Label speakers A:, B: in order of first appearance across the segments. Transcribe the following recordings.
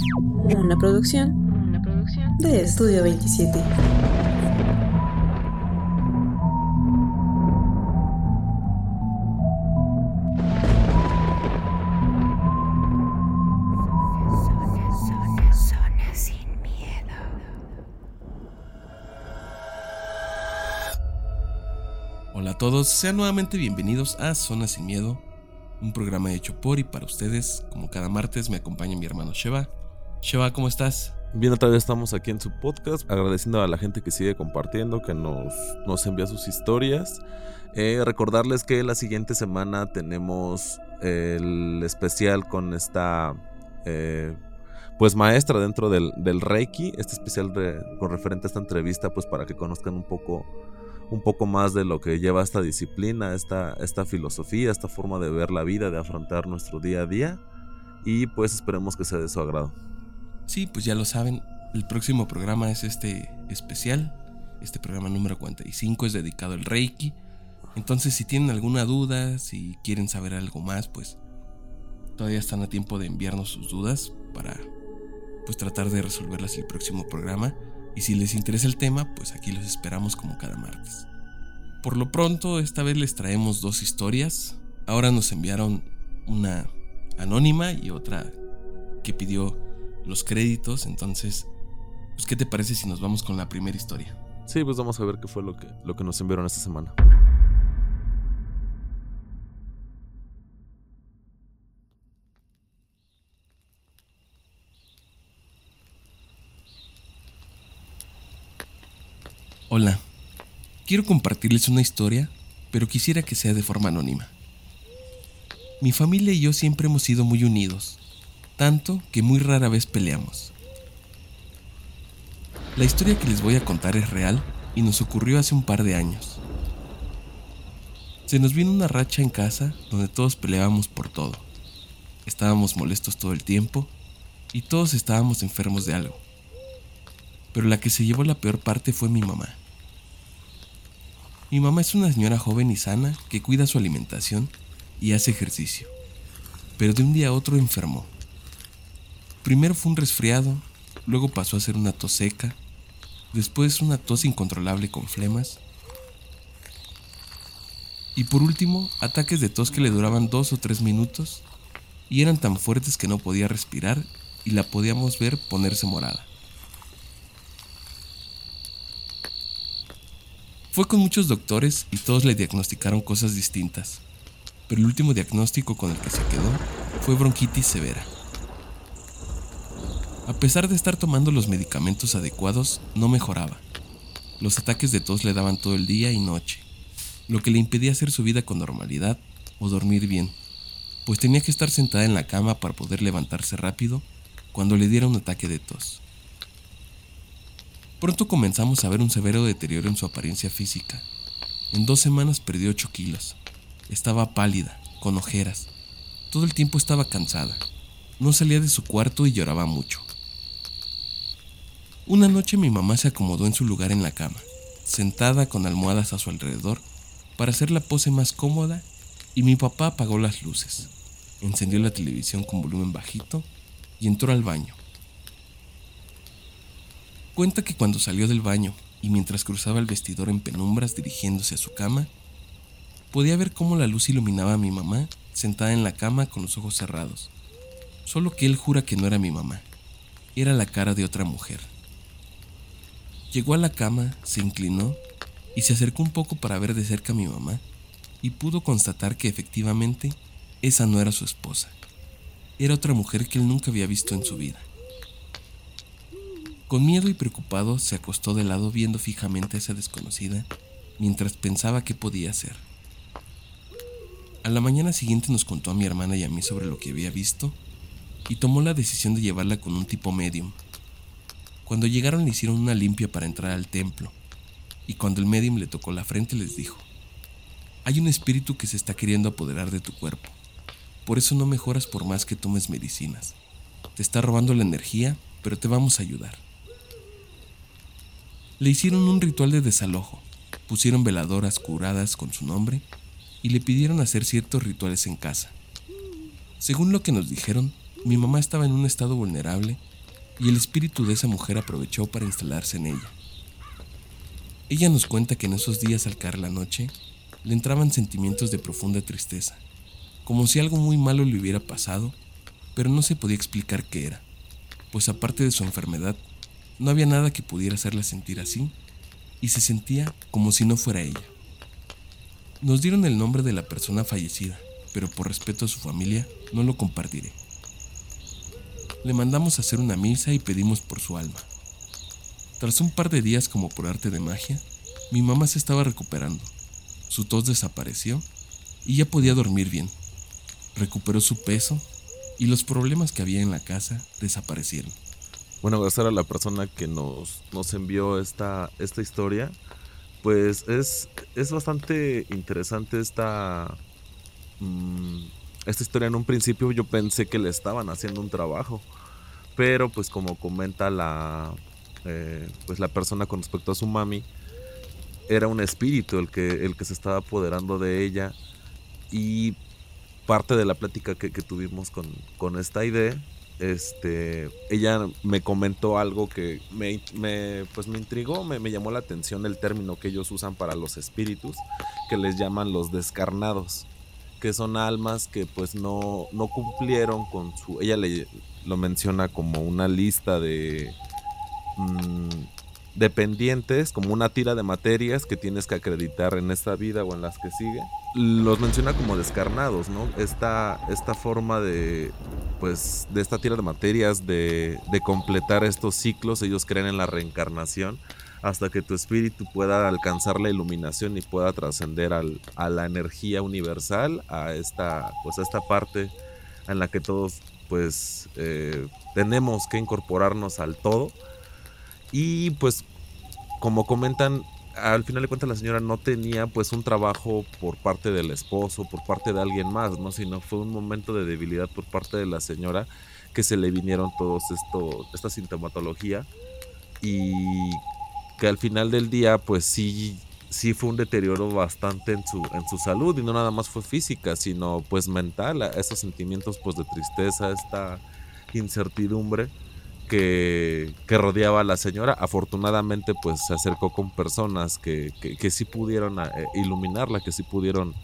A: Una producción, una producción de Estudio 27.
B: Hola a todos, sean nuevamente bienvenidos a Zona Sin Miedo, un programa hecho por y para ustedes. Como cada martes me acompaña mi hermano Sheva. Sheva, ¿cómo estás?
C: Bien, otra vez estamos aquí en su podcast, agradeciendo a la gente que sigue compartiendo, que nos, nos envía sus historias. Eh, recordarles que la siguiente semana tenemos el especial con esta eh, pues maestra dentro del, del Reiki, este especial con referente a esta entrevista, pues para que conozcan un poco un poco más de lo que lleva esta disciplina, esta, esta filosofía, esta forma de ver la vida, de afrontar nuestro día a día. Y pues esperemos que sea de su agrado.
B: Sí, pues ya lo saben, el próximo programa es este especial. Este programa número 45 es dedicado al Reiki. Entonces si tienen alguna duda, si quieren saber algo más, pues todavía están a tiempo de enviarnos sus dudas para pues tratar de resolverlas el próximo programa. Y si les interesa el tema, pues aquí los esperamos como cada martes. Por lo pronto, esta vez les traemos dos historias. Ahora nos enviaron una anónima y otra que pidió los créditos. Entonces, pues, ¿qué te parece si nos vamos con la primera historia?
C: Sí, pues vamos a ver qué fue lo que, lo que nos enviaron esta semana.
B: Hola, quiero compartirles una historia, pero quisiera que sea de forma anónima. Mi familia y yo siempre hemos sido muy unidos, tanto que muy rara vez peleamos. La historia que les voy a contar es real y nos ocurrió hace un par de años. Se nos vino una racha en casa donde todos peleábamos por todo. Estábamos molestos todo el tiempo y todos estábamos enfermos de algo pero la que se llevó la peor parte fue mi mamá. Mi mamá es una señora joven y sana que cuida su alimentación y hace ejercicio, pero de un día a otro enfermó. Primero fue un resfriado, luego pasó a ser una tos seca, después una tos incontrolable con flemas, y por último ataques de tos que le duraban dos o tres minutos y eran tan fuertes que no podía respirar y la podíamos ver ponerse morada. Fue con muchos doctores y todos le diagnosticaron cosas distintas, pero el último diagnóstico con el que se quedó fue bronquitis severa. A pesar de estar tomando los medicamentos adecuados, no mejoraba. Los ataques de tos le daban todo el día y noche, lo que le impedía hacer su vida con normalidad o dormir bien, pues tenía que estar sentada en la cama para poder levantarse rápido cuando le diera un ataque de tos. Pronto comenzamos a ver un severo deterioro en su apariencia física. En dos semanas perdió 8 kilos. Estaba pálida, con ojeras. Todo el tiempo estaba cansada. No salía de su cuarto y lloraba mucho. Una noche mi mamá se acomodó en su lugar en la cama, sentada con almohadas a su alrededor, para hacer la pose más cómoda, y mi papá apagó las luces, encendió la televisión con volumen bajito y entró al baño. Cuenta que cuando salió del baño y mientras cruzaba el vestidor en penumbras dirigiéndose a su cama, podía ver cómo la luz iluminaba a mi mamá sentada en la cama con los ojos cerrados. Solo que él jura que no era mi mamá, era la cara de otra mujer. Llegó a la cama, se inclinó y se acercó un poco para ver de cerca a mi mamá y pudo constatar que efectivamente esa no era su esposa. Era otra mujer que él nunca había visto en su vida. Con miedo y preocupado se acostó de lado viendo fijamente a esa desconocida mientras pensaba qué podía hacer. A la mañana siguiente nos contó a mi hermana y a mí sobre lo que había visto y tomó la decisión de llevarla con un tipo medium. Cuando llegaron le hicieron una limpia para entrar al templo y cuando el medium le tocó la frente les dijo, hay un espíritu que se está queriendo apoderar de tu cuerpo, por eso no mejoras por más que tomes medicinas. Te está robando la energía, pero te vamos a ayudar. Le hicieron un ritual de desalojo, pusieron veladoras curadas con su nombre y le pidieron hacer ciertos rituales en casa. Según lo que nos dijeron, mi mamá estaba en un estado vulnerable y el espíritu de esa mujer aprovechó para instalarse en ella. Ella nos cuenta que en esos días al caer la noche le entraban sentimientos de profunda tristeza, como si algo muy malo le hubiera pasado, pero no se podía explicar qué era, pues aparte de su enfermedad, no había nada que pudiera hacerla sentir así, y se sentía como si no fuera ella. Nos dieron el nombre de la persona fallecida, pero por respeto a su familia no lo compartiré. Le mandamos a hacer una misa y pedimos por su alma. Tras un par de días como por arte de magia, mi mamá se estaba recuperando. Su tos desapareció y ya podía dormir bien. Recuperó su peso y los problemas que había en la casa desaparecieron.
C: Bueno, gracias a la persona que nos, nos envió esta, esta historia. Pues es, es bastante interesante esta, mm, esta historia. En un principio yo pensé que le estaban haciendo un trabajo. Pero pues como comenta la, eh, pues la persona con respecto a su mami, era un espíritu el que, el que se estaba apoderando de ella. Y parte de la plática que, tuvimos con, con, esta idea, este, ella me comentó algo que me, pues me intrigó, me, me, llamó la atención el término que ellos usan para los espíritus, que les llaman los descarnados, que son almas que pues no, no cumplieron con su, ella le, lo menciona como una lista de Mm, dependientes, como una tira de materias que tienes que acreditar en esta vida o en las que sigue. Los menciona como descarnados, ¿no? Esta, esta forma de, pues, de esta tira de materias, de, de completar estos ciclos, ellos creen en la reencarnación hasta que tu espíritu pueda alcanzar la iluminación y pueda trascender a la energía universal, a esta, pues, a esta parte en la que todos, pues, eh, tenemos que incorporarnos al todo y pues, como comentan, al final de cuentas la señora no tenía pues un trabajo por parte del esposo, por parte de alguien más, ¿no? Sino fue un momento de debilidad por parte de la señora que se le vinieron todos esto, esta sintomatología y que al final del día pues sí, sí fue un deterioro bastante en su, en su salud y no nada más fue física, sino pues mental, esos sentimientos pues de tristeza, esta incertidumbre que, rodeaba a la señora. Afortunadamente, pues se acercó con personas que, que, sí pudieron eh, iluminarla, que sí pudieron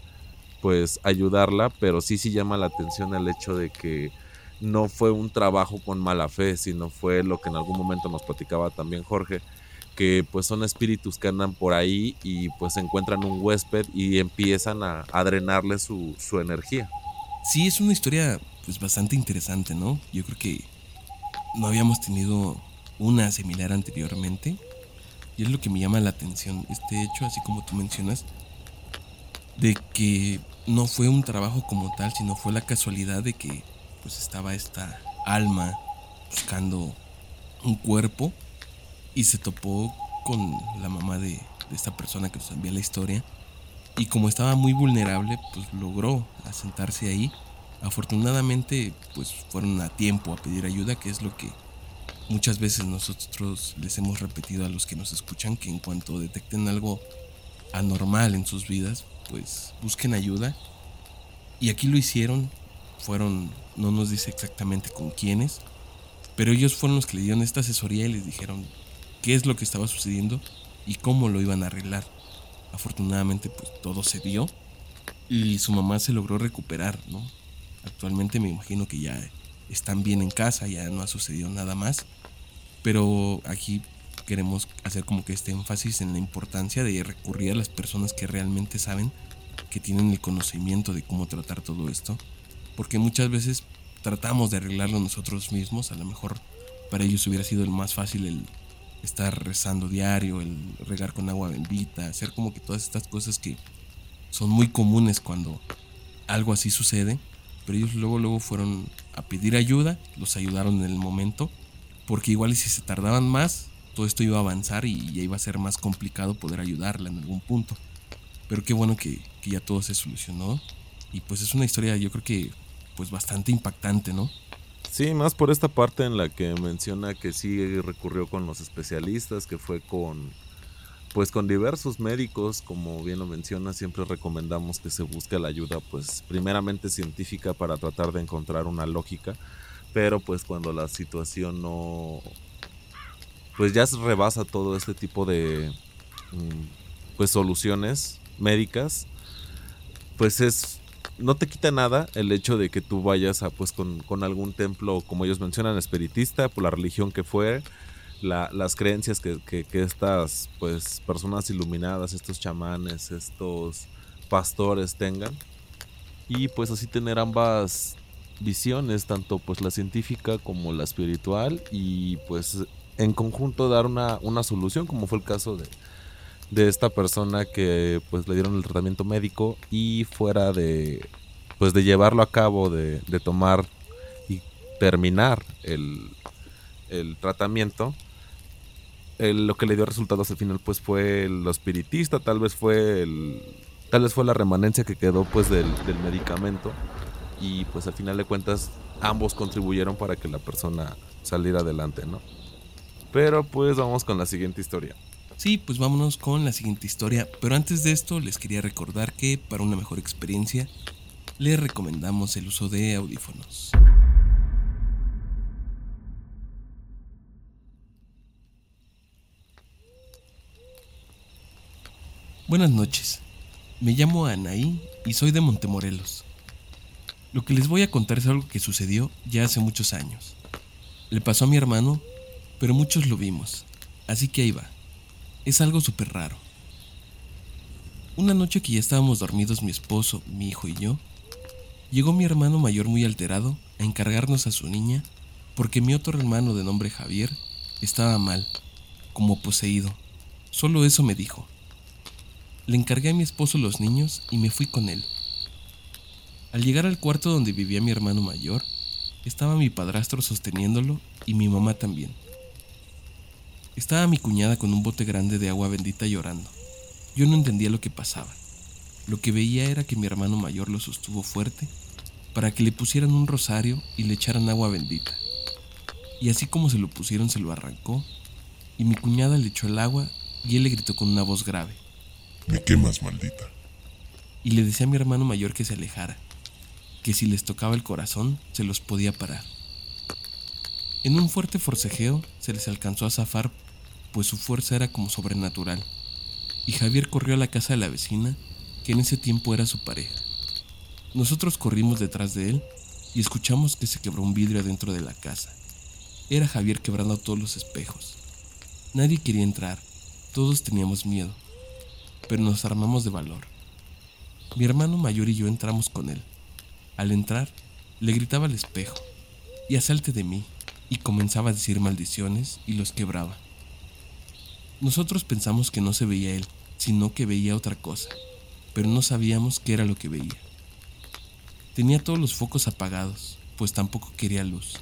C: pues ayudarla, pero sí sí llama la atención el hecho de que no fue un trabajo con mala fe, sino fue lo que en algún momento nos platicaba también Jorge, que pues son espíritus que andan por ahí y pues encuentran un huésped y empiezan a, a drenarle su, su energía.
B: Sí, es una historia pues bastante interesante, ¿no? Yo creo que no habíamos tenido una similar anteriormente. Y es lo que me llama la atención, este hecho, así como tú mencionas, de que no fue un trabajo como tal, sino fue la casualidad de que pues estaba esta alma buscando un cuerpo y se topó con la mamá de, de esta persona que nos envía la historia. Y como estaba muy vulnerable, pues logró asentarse ahí Afortunadamente, pues fueron a tiempo a pedir ayuda, que es lo que muchas veces nosotros les hemos repetido a los que nos escuchan, que en cuanto detecten algo anormal en sus vidas, pues busquen ayuda. Y aquí lo hicieron, fueron, no nos dice exactamente con quiénes, pero ellos fueron los que le dieron esta asesoría y les dijeron qué es lo que estaba sucediendo y cómo lo iban a arreglar. Afortunadamente, pues todo se dio y su mamá se logró recuperar, ¿no? Actualmente me imagino que ya están bien en casa, ya no ha sucedido nada más. Pero aquí queremos hacer como que este énfasis en la importancia de recurrir a las personas que realmente saben, que tienen el conocimiento de cómo tratar todo esto. Porque muchas veces tratamos de arreglarlo nosotros mismos, a lo mejor para ellos hubiera sido el más fácil el estar rezando diario, el regar con agua bendita, hacer como que todas estas cosas que son muy comunes cuando algo así sucede pero ellos luego, luego fueron a pedir ayuda, los ayudaron en el momento, porque igual si se tardaban más, todo esto iba a avanzar y ya iba a ser más complicado poder ayudarla en algún punto. Pero qué bueno que, que ya todo se solucionó. Y pues es una historia yo creo que pues bastante impactante, ¿no?
C: Sí, más por esta parte en la que menciona que sí recurrió con los especialistas, que fue con pues con diversos médicos, como bien lo menciona, siempre recomendamos que se busque la ayuda, pues primeramente científica para tratar de encontrar una lógica, Pero pues cuando la situación no... Pues ya se rebasa todo este tipo de... mm, Pues soluciones médicas. Pues es... No te quita nada el hecho de que tú vayas a pues con, con algún templo, como ellos mencionan, espiritista, por la religión que fue, la- las creencias que, que- que estas pues personas iluminadas, estos chamanes, estos pastores tengan. Y pues así tener ambas visiones, tanto pues la científica como la espiritual, y pues en conjunto dar una, una solución, como fue el caso de, de esta persona que pues le dieron el tratamiento médico y fuera de pues de llevarlo a cabo, de, de tomar y terminar el, el tratamiento, lo que le dio resultados al final pues fue lo espiritista, tal vez fue tal vez fue la remanencia que quedó pues del, del medicamento y pues al final de cuentas ambos contribuyeron para que la persona saliera adelante, ¿no? Pero pues vamos con la siguiente historia.
B: Sí, pues vámonos con la siguiente historia, pero antes de esto les quería recordar que para una mejor experiencia les recomendamos el uso de audífonos. Buenas noches, me llamo Anaí y soy de Montemorelos. Lo que les voy a contar es algo que sucedió ya hace muchos años. Le pasó a mi hermano, pero muchos lo vimos, así que ahí va. Es algo súper raro. Una noche que ya estábamos dormidos mi esposo, mi hijo y yo, llegó mi hermano mayor muy alterado a encargarnos a su niña porque mi otro hermano de nombre Javier estaba mal, como poseído. Solo eso me dijo. Le encargué a mi esposo los niños y me fui con él. Al llegar al cuarto donde vivía mi hermano mayor, estaba mi padrastro sosteniéndolo y mi mamá también. Estaba mi cuñada con un bote grande de agua bendita llorando. Yo no entendía lo que pasaba. Lo que veía era que mi hermano mayor lo sostuvo fuerte para que le pusieran un rosario y le echaran agua bendita. Y así como se lo pusieron se lo arrancó y mi cuñada le echó el agua y él le gritó con una voz grave
D: Me quemas, maldita.
B: y le decía a mi hermano mayor que se alejara, que si les tocaba el corazón se los podía parar. En un fuerte forcejeo se les alcanzó a zafar, pues su fuerza era como sobrenatural, y Javier corrió a la casa de la vecina, que en ese tiempo era su pareja. Nosotros corrimos detrás de él y escuchamos que se quebró un vidrio adentro de la casa. Era Javier quebrando todos los espejos. Nadie quería entrar, todos teníamos miedo, pero nos armamos de valor. Mi hermano mayor y yo entramos con él. Al entrar, le gritaba al espejo, y asalte de mí, y comenzaba a decir maldiciones y los quebraba. Nosotros pensamos que no se veía él, sino que veía otra cosa, pero no sabíamos qué era lo que veía. Tenía todos los focos apagados, pues tampoco quería luz.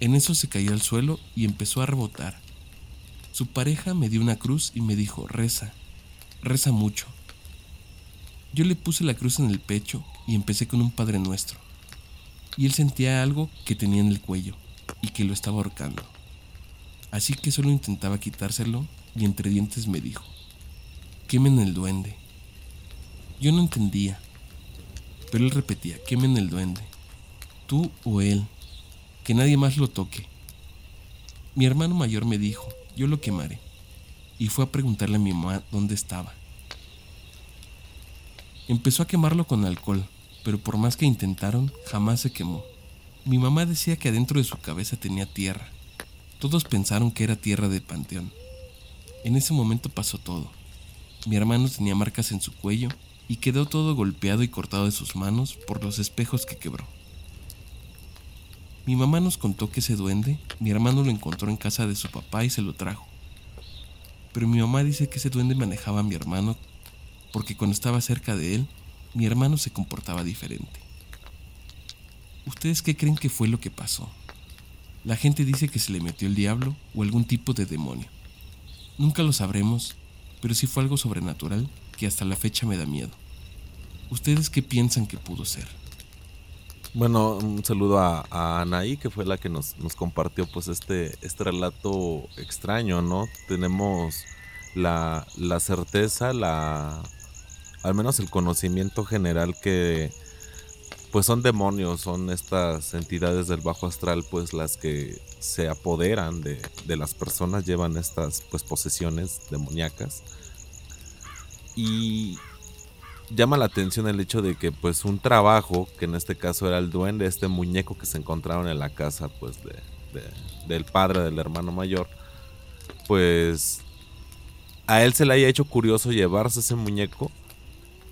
B: En eso se cayó al suelo y empezó a rebotar. Su pareja me dio una cruz y me dijo, reza, reza mucho. Yo le puse la cruz en el pecho y empecé con un Padre Nuestro. Y él sentía algo que tenía en el cuello y que lo estaba ahorcando. Así que solo intentaba quitárselo y entre dientes me dijo, quemen el duende. Yo no entendía, pero él repetía, quemen el duende. Tú o él, que nadie más lo toque. Mi hermano mayor me dijo, yo lo quemaré. Y fue a preguntarle a mi mamá dónde estaba. Empezó a quemarlo con alcohol, pero por más que intentaron, jamás se quemó. Mi mamá decía que adentro de su cabeza tenía tierra. Todos pensaron que era tierra de panteón. En ese momento pasó todo. Mi hermano tenía marcas en su cuello y quedó todo golpeado y cortado de sus manos por los espejos que quebró. Mi mamá nos contó que ese duende, mi hermano lo encontró en casa de su papá y se lo trajo. Pero mi mamá dice que ese duende manejaba a mi hermano porque cuando estaba cerca de él, mi hermano se comportaba diferente. ¿Ustedes qué creen que fue lo que pasó? La gente dice que se le metió el diablo o algún tipo de demonio. Nunca lo sabremos, pero sí fue algo sobrenatural que hasta la fecha me da miedo. ¿Ustedes qué piensan que pudo ser?
C: Bueno, un saludo a, a Anaí, que fue la que nos, nos compartió pues este, este relato extraño, ¿no? Tenemos la, la certeza, la al menos el conocimiento general que pues son demonios, son estas entidades del bajo astral, pues las que se apoderan de, de las personas, llevan estas pues posesiones demoníacas. Y llama la atención el hecho de que pues un trabajo, que en este caso era el duende, este muñeco que se encontraron en la casa pues de, del padre del hermano mayor, pues a él se le haya hecho curioso llevarse ese muñeco,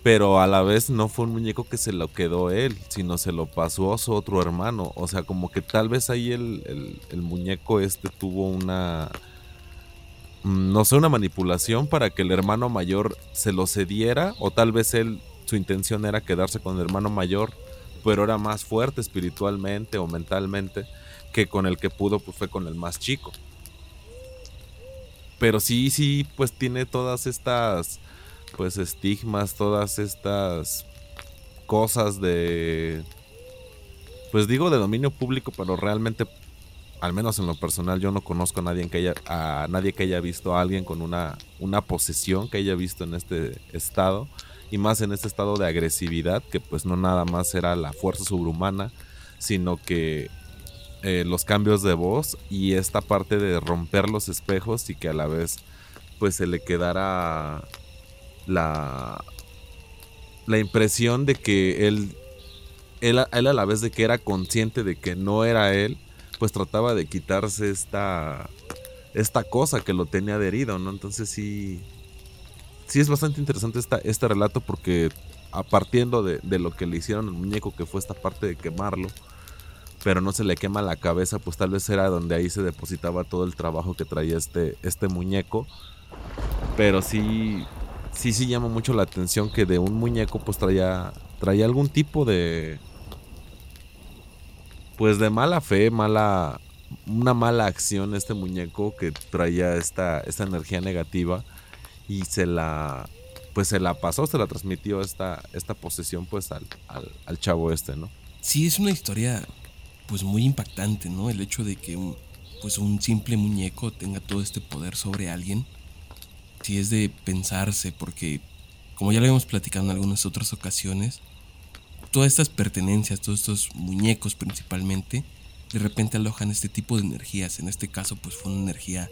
C: pero a la vez no fue un muñeco que se lo quedó él, sino se lo pasó a su otro hermano, o sea como que tal vez ahí el, el muñeco este tuvo una Mm, no sé, una manipulación para que el hermano mayor se lo cediera o tal vez él, su intención era quedarse con el hermano mayor, pero era más fuerte espiritualmente o mentalmente que con el que pudo, pues fue con el más chico. Pero sí, sí, pues tiene todas estas, pues estigmas, todas estas cosas de, pues digo de dominio público, pero realmente al menos en lo personal, yo no conozco a nadie que haya, a nadie que haya visto a alguien con una, una posesión que haya visto en este estado. Y más en este estado de agresividad, que pues no nada más era la fuerza sobrehumana, sino que eh, los cambios de voz y esta parte de romper los espejos y que a la vez pues se le quedara la, la impresión de que él, él, él a la vez de que era consciente de que no era él, pues trataba de quitarse esta, esta cosa que lo tenía adherido, ¿no? Entonces sí, sí es bastante interesante esta, este relato porque a partiendo de, de, lo que le hicieron al muñeco, que fue esta parte de quemarlo, pero no se le quema la cabeza, pues tal vez era donde ahí se depositaba todo el trabajo que traía este, este muñeco. Pero sí, sí, sí llama mucho la atención que de un muñeco pues traía, traía algún tipo de, pues de mala fe, mala, una mala acción este muñeco que traía esta, esta energía negativa y se la, pues se la pasó, se la transmitió esta, esta posesión pues al, al, chavo este, ¿no?
B: Sí, es una historia pues muy impactante, ¿no? El hecho de que pues un simple muñeco tenga todo este poder sobre alguien, es de pensarse porque como ya lo habíamos platicado en algunas otras ocasiones, todas estas pertenencias, todos estos muñecos principalmente, de repente alojan este tipo de energías. En este caso, pues fue una energía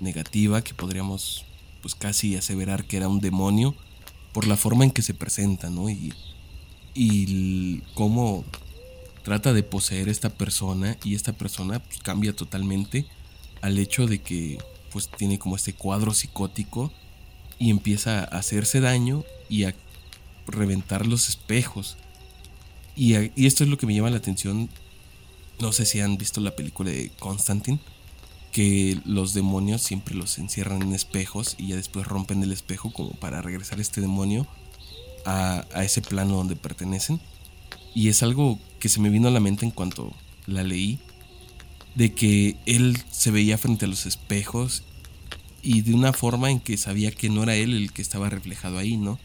B: negativa que podríamos, pues casi aseverar que era un demonio por la forma en que se presenta, ¿no? Y, y cómo trata de poseer esta persona y esta persona pues, cambia totalmente al hecho de que pues tiene como este cuadro psicótico y empieza a hacerse daño y a reventar los espejos y, esto es lo que me llama la atención. No sé si han visto la película de Constantine, que los demonios siempre los encierran en espejos y ya después rompen el espejo como para regresar este demonio a, a ese plano donde pertenecen. Y es algo que se me vino a la mente en cuanto la leí, de que él se veía frente a los espejos y de una forma en que sabía que no era él el que estaba reflejado ahí, ¿no?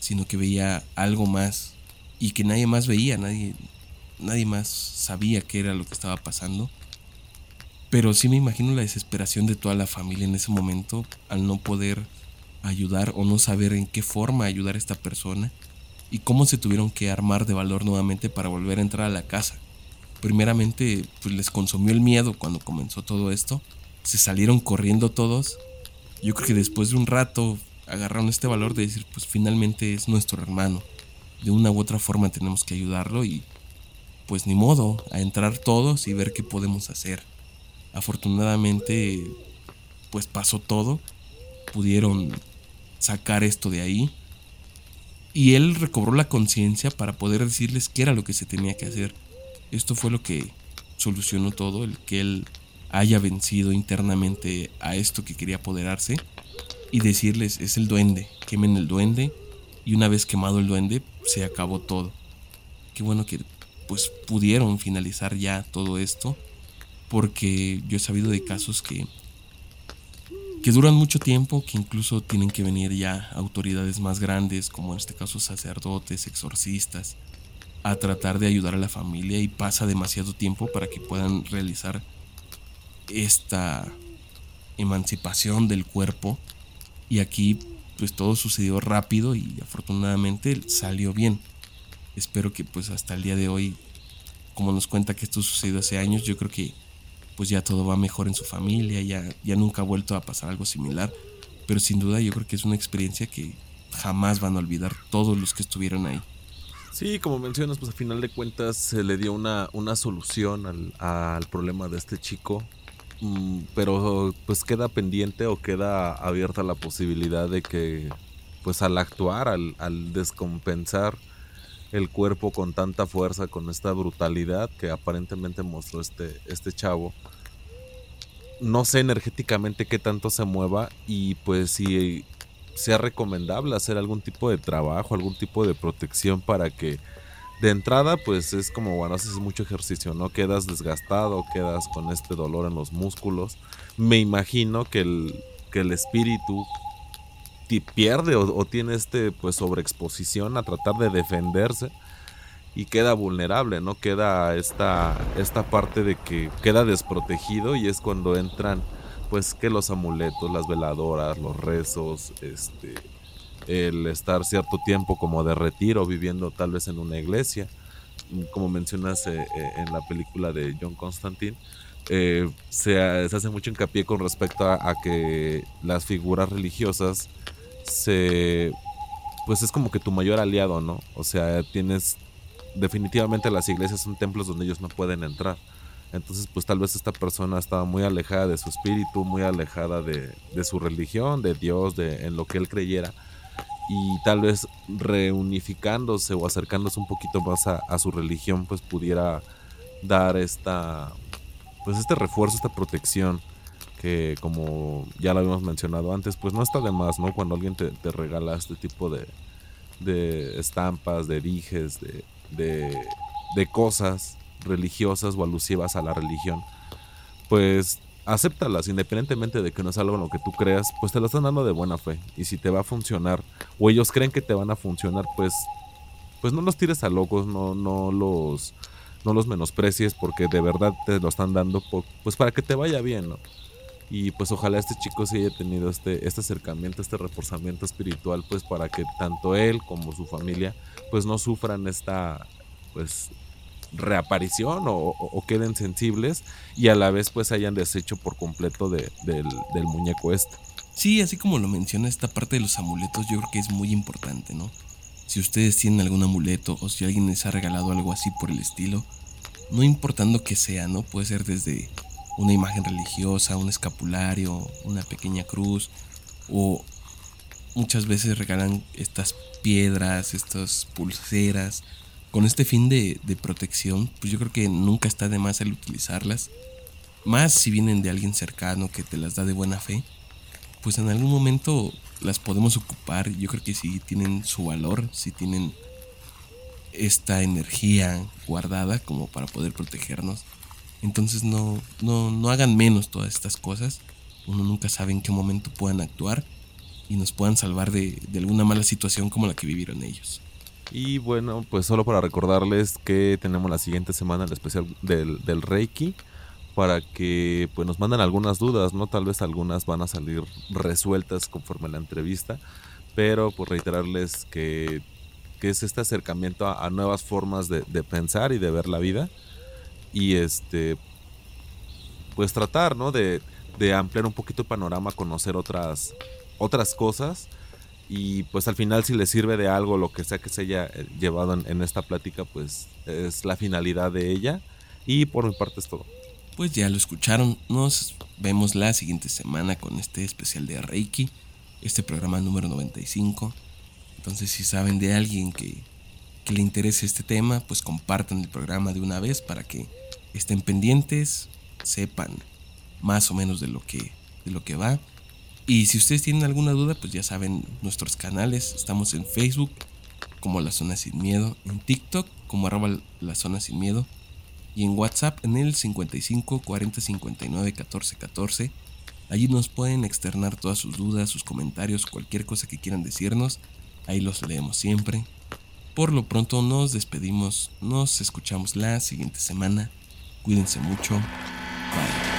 B: Sino que veía algo más y que nadie más veía, nadie, nadie más sabía qué era lo que estaba pasando. Pero sí me imagino la desesperación de toda la familia en ese momento al no poder ayudar o no saber en qué forma ayudar a esta persona y cómo se tuvieron que armar de valor nuevamente para volver a entrar a la casa. Primeramente, pues les consumió el miedo cuando comenzó todo esto. Se salieron corriendo todos. Yo creo que después de un rato agarraron este valor de decir, pues finalmente es nuestro hermano de una u otra forma tenemos que ayudarlo y pues ni modo, a entrar todos y ver qué podemos hacer. Afortunadamente pues pasó todo, pudieron sacar esto de ahí y él recobró la conciencia para poder decirles qué era lo que se tenía que hacer. Esto fue lo que solucionó todo, el que él haya vencido internamente a esto que quería apoderarse y decirles es el duende, quemen el duende y una vez quemado el duende se acabó todo. Qué bueno que pues pudieron finalizar ya todo esto porque yo he sabido de casos que que duran mucho tiempo, que incluso tienen que venir ya autoridades más grandes, como en este caso sacerdotes, exorcistas, a tratar de ayudar a la familia y pasa demasiado tiempo para que puedan realizar esta emancipación del cuerpo. Y aquí pues todo sucedió rápido y afortunadamente salió bien. Espero que pues hasta el día de hoy, como nos cuenta que esto sucedió hace años, yo creo que pues ya todo va mejor en su familia, ya, ya nunca ha vuelto a pasar algo similar. Pero sin duda yo creo que es una experiencia que jamás van a olvidar todos los que estuvieron ahí.
C: Sí, como mencionas, pues a final de cuentas se le dio una, una solución al, problema de este chico. Mm, pero pues queda pendiente o queda abierta la posibilidad de que pues al actuar, al, al descompensar el cuerpo con tanta fuerza, con esta brutalidad que aparentemente mostró este, este chavo, no sé energéticamente qué tanto se mueva y pues si sea recomendable hacer algún tipo de trabajo, algún tipo de protección para que de entrada pues es como bueno, haces mucho ejercicio, ¿no? Quedas desgastado, quedas con este dolor en los músculos. Me imagino que el, que el espíritu pierde o, o tiene este pues sobreexposición a tratar de defenderse y queda vulnerable, ¿no? Queda esta, esta parte de que queda desprotegido y es cuando entran, pues, que los amuletos, las veladoras, los rezos, este, el estar cierto tiempo como de retiro, viviendo tal vez en una iglesia, como mencionas eh, eh, en la película de John Constantine. Eh, se, hace mucho hincapié con respecto a, a que las figuras religiosas se pues es como que tu mayor aliado, ¿no? O sea, tienes definitivamente las iglesias son templos donde ellos no pueden entrar. Entonces, pues tal vez esta persona estaba muy alejada de su espíritu, muy alejada de, su religión, de Dios, de en lo que él creyera. Y tal vez reunificándose o acercándose un poquito más a, su religión, pues pudiera dar esta, pues este refuerzo, esta protección que como ya lo habíamos mencionado antes, pues no está de más, ¿no? Cuando alguien te, te regala este tipo de, de estampas, de dijes, de, de, de cosas religiosas o alusivas a la religión, pues acéptalas, independientemente de que no es algo en lo que tú creas, pues te lo están dando de buena fe. Y si te va a funcionar, o ellos creen que te van a funcionar, pues, pues no los tires a locos, no, no los, no los menosprecies, porque de verdad te lo están dando, pues para que te vaya bien, ¿no? Y pues ojalá este chico sí haya tenido este, este acercamiento, este reforzamiento espiritual, pues para que tanto él como su familia pues no sufran esta pues reaparición o, queden sensibles y a la vez pues hayan deshecho por completo del, del muñeco este.
B: Sí, así como lo menciona esta parte de los amuletos yo creo que es muy importante, ¿no? Si ustedes tienen algún amuleto o si alguien les ha regalado algo así por el estilo, no importando que sea, ¿no? Puede ser desde una imagen religiosa, un escapulario, una pequeña cruz, o muchas veces regalan estas piedras, estas pulseras, con este fin de, protección, pues yo creo que nunca está de más el utilizarlas, más si vienen de alguien cercano que te las da de buena fe, pues en algún momento las podemos ocupar, yo creo que si tienen su valor, si tienen esta energía guardada como para poder protegernos, entonces no, no, no hagan menos todas estas cosas. Uno nunca sabe en qué momento puedan actuar y nos puedan salvar de, alguna mala situación como la que vivieron ellos.
C: Y bueno, pues solo para recordarles que tenemos la siguiente semana el especial del, del Reiki para que pues nos manden algunas dudas, ¿no? Tal vez algunas van a salir resueltas conforme la entrevista, pero pues reiterarles que, que es este acercamiento a, nuevas formas de, de, pensar y de ver la vida y este pues tratar ¿no? de, ampliar un poquito el panorama conocer otras otras cosas y pues al final si le sirve de algo lo que sea que se haya eh, llevado en, esta plática pues es la finalidad de ella y por mi parte es todo.
B: Pues ya lo escucharon. Nos vemos la siguiente semana con este especial de Reiki este programa número 95 entonces si saben de alguien que, que le interese este tema pues compartan el programa de una vez para que estén pendientes, sepan más o menos de lo que, de lo que va. Y si ustedes tienen alguna duda, pues ya saben nuestros canales. Estamos en Facebook como La Zona Sin Miedo, en TikTok como arroba La Zona Sin Miedo y en WhatsApp en el 55 40 59 14 14. Allí nos pueden externar todas sus dudas, sus comentarios, cualquier cosa que quieran decirnos. Ahí los leemos siempre. Por lo pronto nos despedimos, nos escuchamos la siguiente semana. Cuídense mucho. Bye.